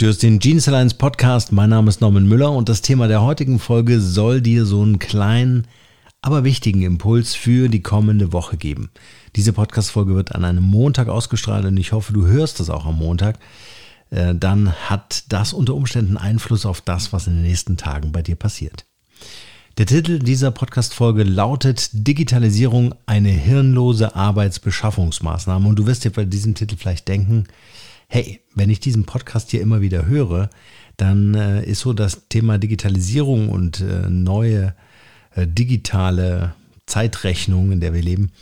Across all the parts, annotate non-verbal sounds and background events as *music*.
Du hast den Genius Alliance Podcast. Mein Name ist Norman Müller und das Thema der heutigen Folge soll dir so einen kleinen, aber wichtigen Impuls für die kommende Woche geben. Diese Podcast-Folge wird an einem Montag ausgestrahlt und ich hoffe, du hörst das auch am Montag. Äh, dann hat das unter Umständen Einfluss auf das, was in den nächsten Tagen bei dir passiert. Der Titel dieser Podcast-Folge lautet Digitalisierung, eine hirnlose Arbeitsbeschaffungsmaßnahme. Und du wirst dir bei diesem Titel vielleicht denken, hey, wenn ich diesen Podcast hier immer wieder höre, dann äh, ist so das Thema Digitalisierung und äh, neue äh, digitale Zeitrechnung, in der wir leben,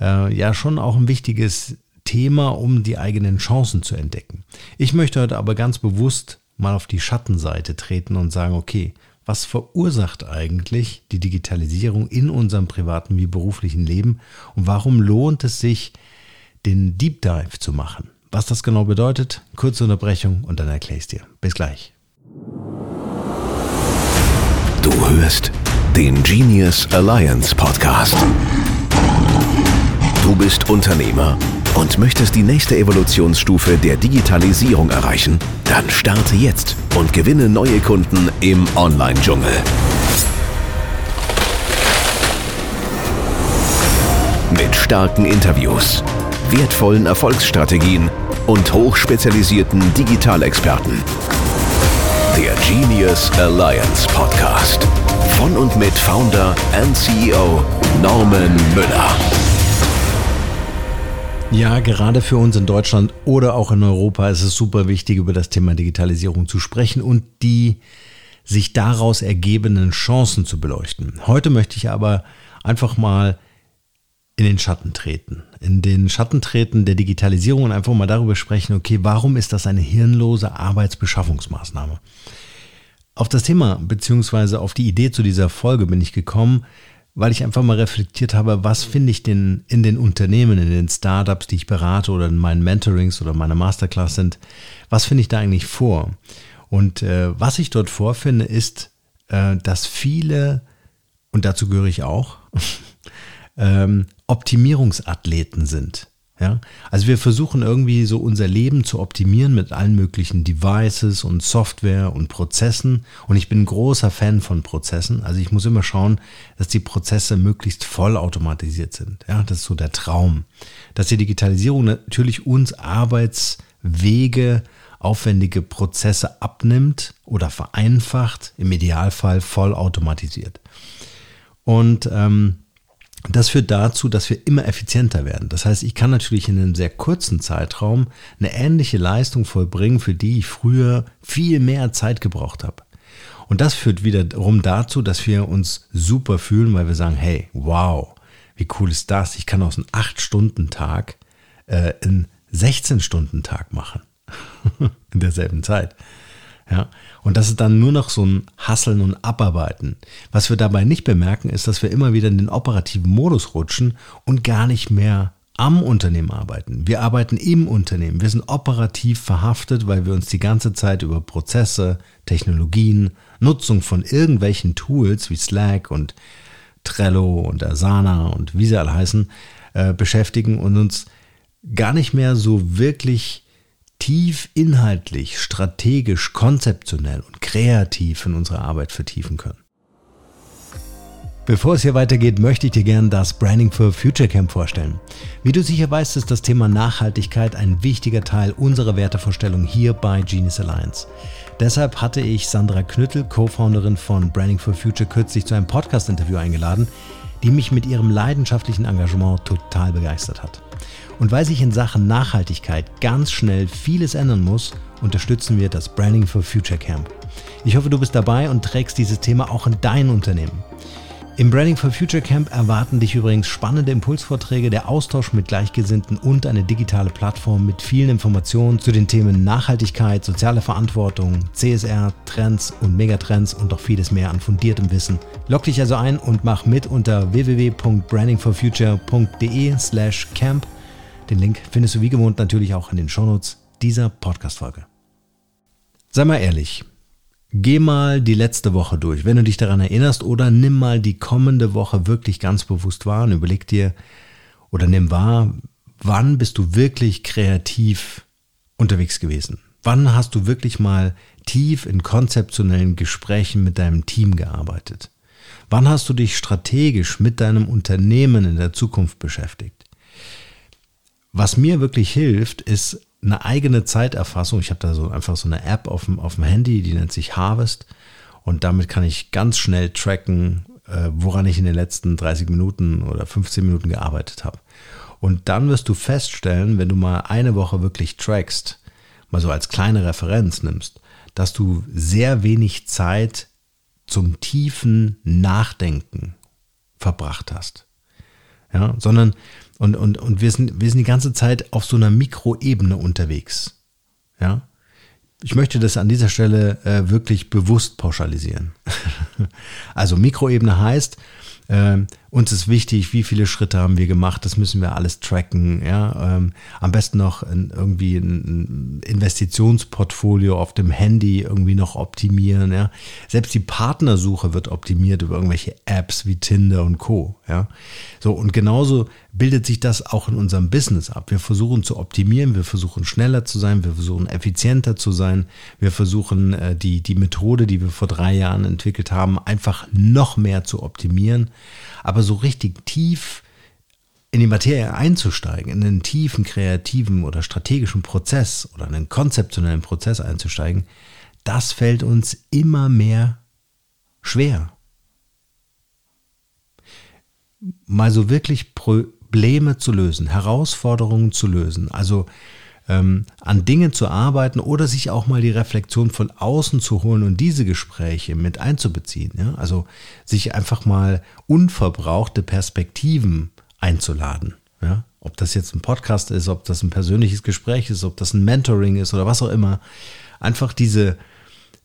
äh, ja schon auch ein wichtiges Thema, um die eigenen Chancen zu entdecken. Ich möchte heute aber ganz bewusst mal auf die Schattenseite treten und sagen, okay, was verursacht eigentlich die Digitalisierung in unserem privaten wie beruflichen Leben und warum lohnt es sich, den Deep Dive zu machen? Was das genau bedeutet, kurze Unterbrechung und dann erkläre ich es dir. Bis gleich. Du hörst den Genius Alliance Podcast. Du bist Unternehmer und möchtest die nächste Evolutionsstufe der Digitalisierung erreichen? Dann starte jetzt und gewinne neue Kunden im Online-Dschungel. Mit starken Interviews, wertvollen Erfolgsstrategien und hochspezialisierten Digitalexperten. Der Genius Alliance Podcast. Von und mit Founder and CEO Norman Müller. Ja, gerade für uns in Deutschland oder auch in Europa ist es super wichtig, über das Thema Digitalisierung zu sprechen und die sich daraus ergebenden Chancen zu beleuchten. Heute möchte ich aber einfach mal in den Schatten treten. In den Schatten treten der Digitalisierung und einfach mal darüber sprechen, okay, warum ist das eine hirnlose Arbeitsbeschaffungsmaßnahme? Auf das Thema beziehungsweise auf die Idee zu dieser Folge bin ich gekommen, weil ich einfach mal reflektiert habe, was finde ich denn in den Unternehmen, in den Startups, die ich berate oder in meinen Mentorings oder meiner Masterclass sind, was finde ich da eigentlich vor? Und äh, was ich dort vorfinde, ist, äh, dass viele, und dazu gehöre ich auch, ähm, Optimierungsathleten sind. Ja? Also wir versuchen irgendwie so unser Leben zu optimieren mit allen möglichen Devices und Software und Prozessen. Und ich bin ein großer Fan von Prozessen. Also ich muss immer schauen, dass die Prozesse möglichst vollautomatisiert sind. Ja, das ist so der Traum. Dass die Digitalisierung natürlich uns Arbeitswege, aufwendige Prozesse abnimmt oder vereinfacht, im Idealfall vollautomatisiert. Und ähm, das führt dazu, dass wir immer effizienter werden. Das heißt, ich kann natürlich in einem sehr kurzen Zeitraum eine ähnliche Leistung vollbringen, für die ich früher viel mehr Zeit gebraucht habe. Und das führt wiederum dazu, dass wir uns super fühlen, weil wir sagen, hey, wow, wie cool ist das? Ich kann aus einem 8-Stunden-Tag äh, einen 16-Stunden-Tag machen. *laughs* in derselben Zeit. Ja, und das ist dann nur noch so ein Hasseln und Abarbeiten. Was wir dabei nicht bemerken, ist, dass wir immer wieder in den operativen Modus rutschen und gar nicht mehr am Unternehmen arbeiten. Wir arbeiten im Unternehmen. Wir sind operativ verhaftet, weil wir uns die ganze Zeit über Prozesse, Technologien, Nutzung von irgendwelchen Tools wie Slack und Trello und Asana und wie sie alle heißen, äh, beschäftigen und uns gar nicht mehr so wirklich tief inhaltlich, strategisch, konzeptionell und kreativ in unsere Arbeit vertiefen können. Bevor es hier weitergeht, möchte ich dir gerne das Branding for Future Camp vorstellen. Wie du sicher weißt, ist das Thema Nachhaltigkeit ein wichtiger Teil unserer Wertevorstellung hier bei Genius Alliance. Deshalb hatte ich Sandra Knüttel, Co-Founderin von Branding for Future, kürzlich zu einem Podcast-Interview eingeladen, die mich mit ihrem leidenschaftlichen Engagement total begeistert hat. Und weil sich in Sachen Nachhaltigkeit ganz schnell vieles ändern muss, unterstützen wir das Branding for Future Camp. Ich hoffe, du bist dabei und trägst dieses Thema auch in dein Unternehmen. Im Branding for Future Camp erwarten dich übrigens spannende Impulsvorträge, der Austausch mit Gleichgesinnten und eine digitale Plattform mit vielen Informationen zu den Themen Nachhaltigkeit, soziale Verantwortung, CSR, Trends und Megatrends und noch vieles mehr an fundiertem Wissen. Log dich also ein und mach mit unter www.brandingforfuture.de slash camp den Link findest du wie gewohnt natürlich auch in den Shownotes dieser Podcast-Folge. Sei mal ehrlich, geh mal die letzte Woche durch, wenn du dich daran erinnerst, oder nimm mal die kommende Woche wirklich ganz bewusst wahr und überleg dir oder nimm wahr, wann bist du wirklich kreativ unterwegs gewesen? Wann hast du wirklich mal tief in konzeptionellen Gesprächen mit deinem Team gearbeitet? Wann hast du dich strategisch mit deinem Unternehmen in der Zukunft beschäftigt? Was mir wirklich hilft, ist eine eigene Zeiterfassung. Ich habe da so einfach so eine App auf dem, auf dem Handy, die nennt sich Harvest. Und damit kann ich ganz schnell tracken, äh, woran ich in den letzten 30 Minuten oder 15 Minuten gearbeitet habe. Und dann wirst du feststellen, wenn du mal eine Woche wirklich trackst, mal so als kleine Referenz nimmst, dass du sehr wenig Zeit zum tiefen Nachdenken verbracht hast. Ja, sondern und, und, und wir, sind, wir sind die ganze Zeit auf so einer Mikroebene unterwegs. Ja, ich möchte das an dieser Stelle äh, wirklich bewusst pauschalisieren. *laughs* also Mikroebene heißt, äh, uns ist wichtig, wie viele Schritte haben wir gemacht, das müssen wir alles tracken. Ja? Ähm, am besten noch ein, irgendwie ein Investitionsportfolio auf dem Handy irgendwie noch optimieren. Ja? Selbst die Partnersuche wird optimiert über irgendwelche Apps wie Tinder und Co. Ja? So, und genauso bildet sich das auch in unserem Business ab. Wir versuchen zu optimieren, wir versuchen schneller zu sein, wir versuchen effizienter zu sein, wir versuchen äh, die, die Methode, die wir vor drei Jahren entwickelt haben, einfach noch mehr zu optimieren. Aber so richtig tief in die Materie einzusteigen, in einen tiefen kreativen oder strategischen Prozess oder einen konzeptionellen Prozess einzusteigen, das fällt uns immer mehr schwer. Mal so wirklich Probleme zu lösen, Herausforderungen zu lösen, also ähm, an Dingen zu arbeiten oder sich auch mal die Reflexion von außen zu holen und diese Gespräche mit einzubeziehen. Ja? Also sich einfach mal unverbrauchte Perspektiven einzuladen. Ja? Ob das jetzt ein Podcast ist, ob das ein persönliches Gespräch ist, ob das ein Mentoring ist oder was auch immer. Einfach diese,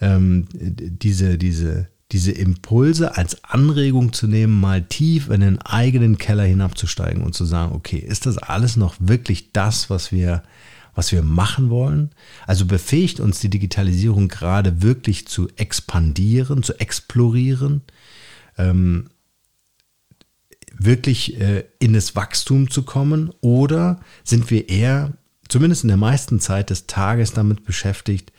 ähm, diese, diese, diese Impulse als Anregung zu nehmen, mal tief in den eigenen Keller hinabzusteigen und zu sagen, okay, ist das alles noch wirklich das, was wir was wir machen wollen. Also befähigt uns die Digitalisierung gerade wirklich zu expandieren, zu explorieren, ähm, wirklich äh, in das Wachstum zu kommen oder sind wir eher, zumindest in der meisten Zeit des Tages, damit beschäftigt,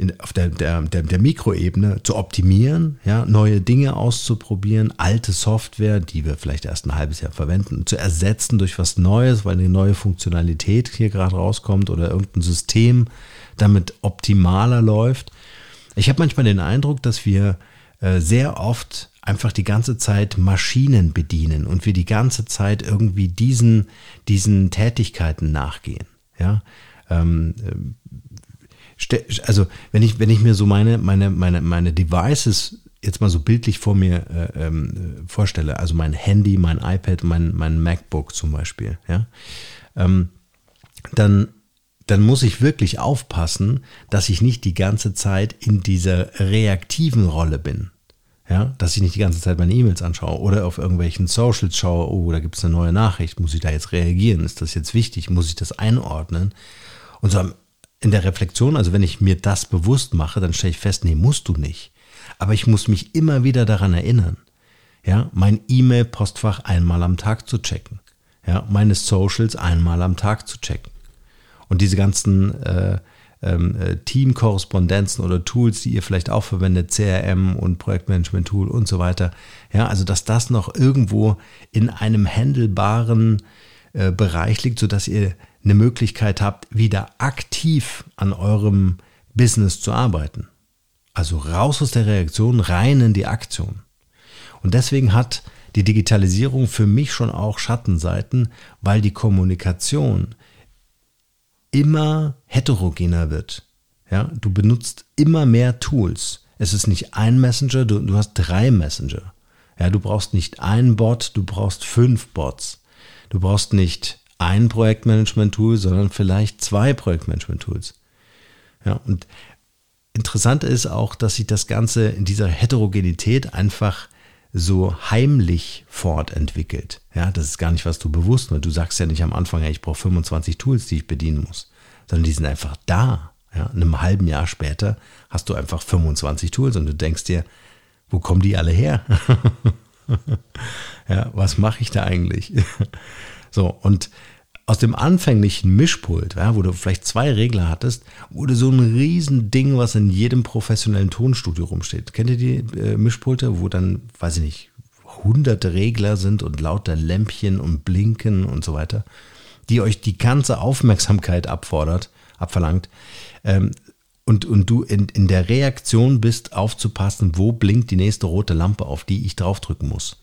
in, auf der, der, der, der Mikroebene zu optimieren, ja, neue Dinge auszuprobieren, alte Software, die wir vielleicht erst ein halbes Jahr verwenden, zu ersetzen durch was Neues, weil eine neue Funktionalität hier gerade rauskommt oder irgendein System damit optimaler läuft. Ich habe manchmal den Eindruck, dass wir äh, sehr oft einfach die ganze Zeit Maschinen bedienen und wir die ganze Zeit irgendwie diesen, diesen Tätigkeiten nachgehen. Ja, ähm, also wenn ich, wenn ich mir so meine, meine, meine, meine Devices jetzt mal so bildlich vor mir äh, ähm, vorstelle, also mein Handy, mein iPad, mein, mein MacBook zum Beispiel, ja, ähm, dann, dann muss ich wirklich aufpassen, dass ich nicht die ganze Zeit in dieser reaktiven Rolle bin. Ja, dass ich nicht die ganze Zeit meine E-Mails anschaue oder auf irgendwelchen Socials schaue, oh, da gibt es eine neue Nachricht, muss ich da jetzt reagieren? Ist das jetzt wichtig? Muss ich das einordnen? Und so am in der Reflexion, also wenn ich mir das bewusst mache, dann stelle ich fest, nee, musst du nicht. Aber ich muss mich immer wieder daran erinnern, ja, mein E-Mail-Postfach einmal am Tag zu checken, ja, meine Socials einmal am Tag zu checken. Und diese ganzen äh, ähm, äh, Team-Korrespondenzen oder Tools, die ihr vielleicht auch verwendet, CRM und Projektmanagement-Tool und so weiter. Ja, also dass das noch irgendwo in einem handelbaren äh, Bereich liegt, sodass ihr eine Möglichkeit habt, wieder aktiv an eurem Business zu arbeiten. Also raus aus der Reaktion, rein in die Aktion. Und deswegen hat die Digitalisierung für mich schon auch Schattenseiten, weil die Kommunikation immer heterogener wird. Ja, du benutzt immer mehr Tools. Es ist nicht ein Messenger, du, du hast drei Messenger. Ja, du brauchst nicht einen Bot, du brauchst fünf Bots. Du brauchst nicht ein Projektmanagement-Tool, sondern vielleicht zwei Projektmanagement-Tools. Ja, und interessant ist auch, dass sich das Ganze in dieser Heterogenität einfach so heimlich fortentwickelt. Ja, das ist gar nicht, was du bewusst machst. Du sagst ja nicht am Anfang, ja, ich brauche 25 Tools, die ich bedienen muss, sondern die sind einfach da. Ja, in einem halben Jahr später hast du einfach 25 Tools und du denkst dir, wo kommen die alle her? *laughs* ja, was mache ich da eigentlich? So, und aus dem anfänglichen Mischpult, ja, wo du vielleicht zwei Regler hattest, wurde so ein riesen Ding, was in jedem professionellen Tonstudio rumsteht. Kennt ihr die äh, Mischpulte, wo dann, weiß ich nicht, hunderte Regler sind und lauter Lämpchen und Blinken und so weiter, die euch die ganze Aufmerksamkeit abfordert, abverlangt. Ähm, und, und du in, in der Reaktion bist, aufzupassen, wo blinkt die nächste rote Lampe, auf die ich draufdrücken muss.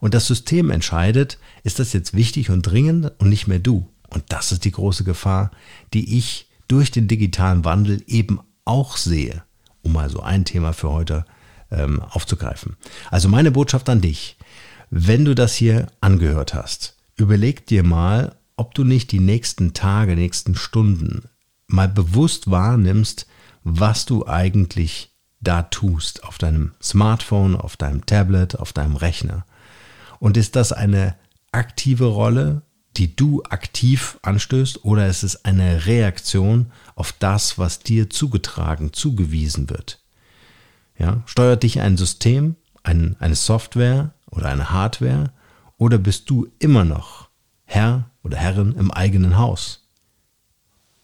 Und das System entscheidet, ist das jetzt wichtig und dringend und nicht mehr du. Und das ist die große Gefahr, die ich durch den digitalen Wandel eben auch sehe, um mal so ein Thema für heute ähm, aufzugreifen. Also meine Botschaft an dich, wenn du das hier angehört hast, überleg dir mal, ob du nicht die nächsten Tage, nächsten Stunden mal bewusst wahrnimmst, was du eigentlich da tust auf deinem Smartphone, auf deinem Tablet, auf deinem Rechner. Und ist das eine aktive Rolle, die du aktiv anstößt, oder ist es eine Reaktion auf das, was dir zugetragen, zugewiesen wird? Ja, steuert dich ein System, ein, eine Software oder eine Hardware, oder bist du immer noch Herr oder Herrin im eigenen Haus?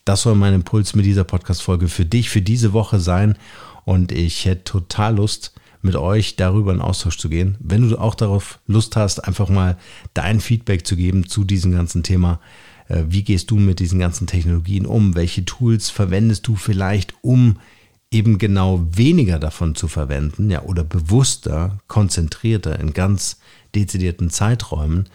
Das soll mein Impuls mit dieser Podcast-Folge für dich, für diese Woche sein. Und ich hätte total Lust, mit euch darüber in Austausch zu gehen. Wenn du auch darauf Lust hast, einfach mal dein Feedback zu geben zu diesem ganzen Thema. Äh, wie gehst du mit diesen ganzen Technologien um? Welche Tools verwendest du vielleicht, um eben genau weniger davon zu verwenden, ja, oder bewusster, konzentrierter in ganz dezidierten Zeiträumen?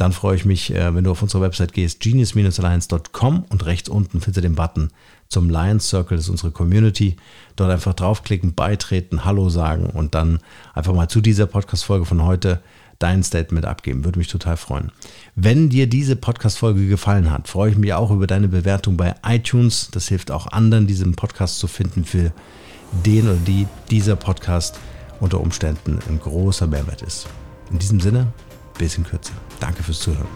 Dann freue ich mich, äh, wenn du auf unsere Website gehst, genius-alliance.com und rechts unten findest du den Button zum Lions Circle, das ist unsere Community. Dort einfach draufklicken, beitreten, Hallo sagen und dann einfach mal zu dieser Podcast-Folge von heute dein Statement abgeben. Würde mich total freuen. Wenn dir diese Podcast-Folge gefallen hat, freue ich mich auch über deine Bewertung bei iTunes. Das hilft auch anderen, diesen Podcast zu finden, für den oder die dieser Podcast unter Umständen ein großer Mehrwert ist. In diesem Sinne, bis in Kürze. Danke fürs Zuhören.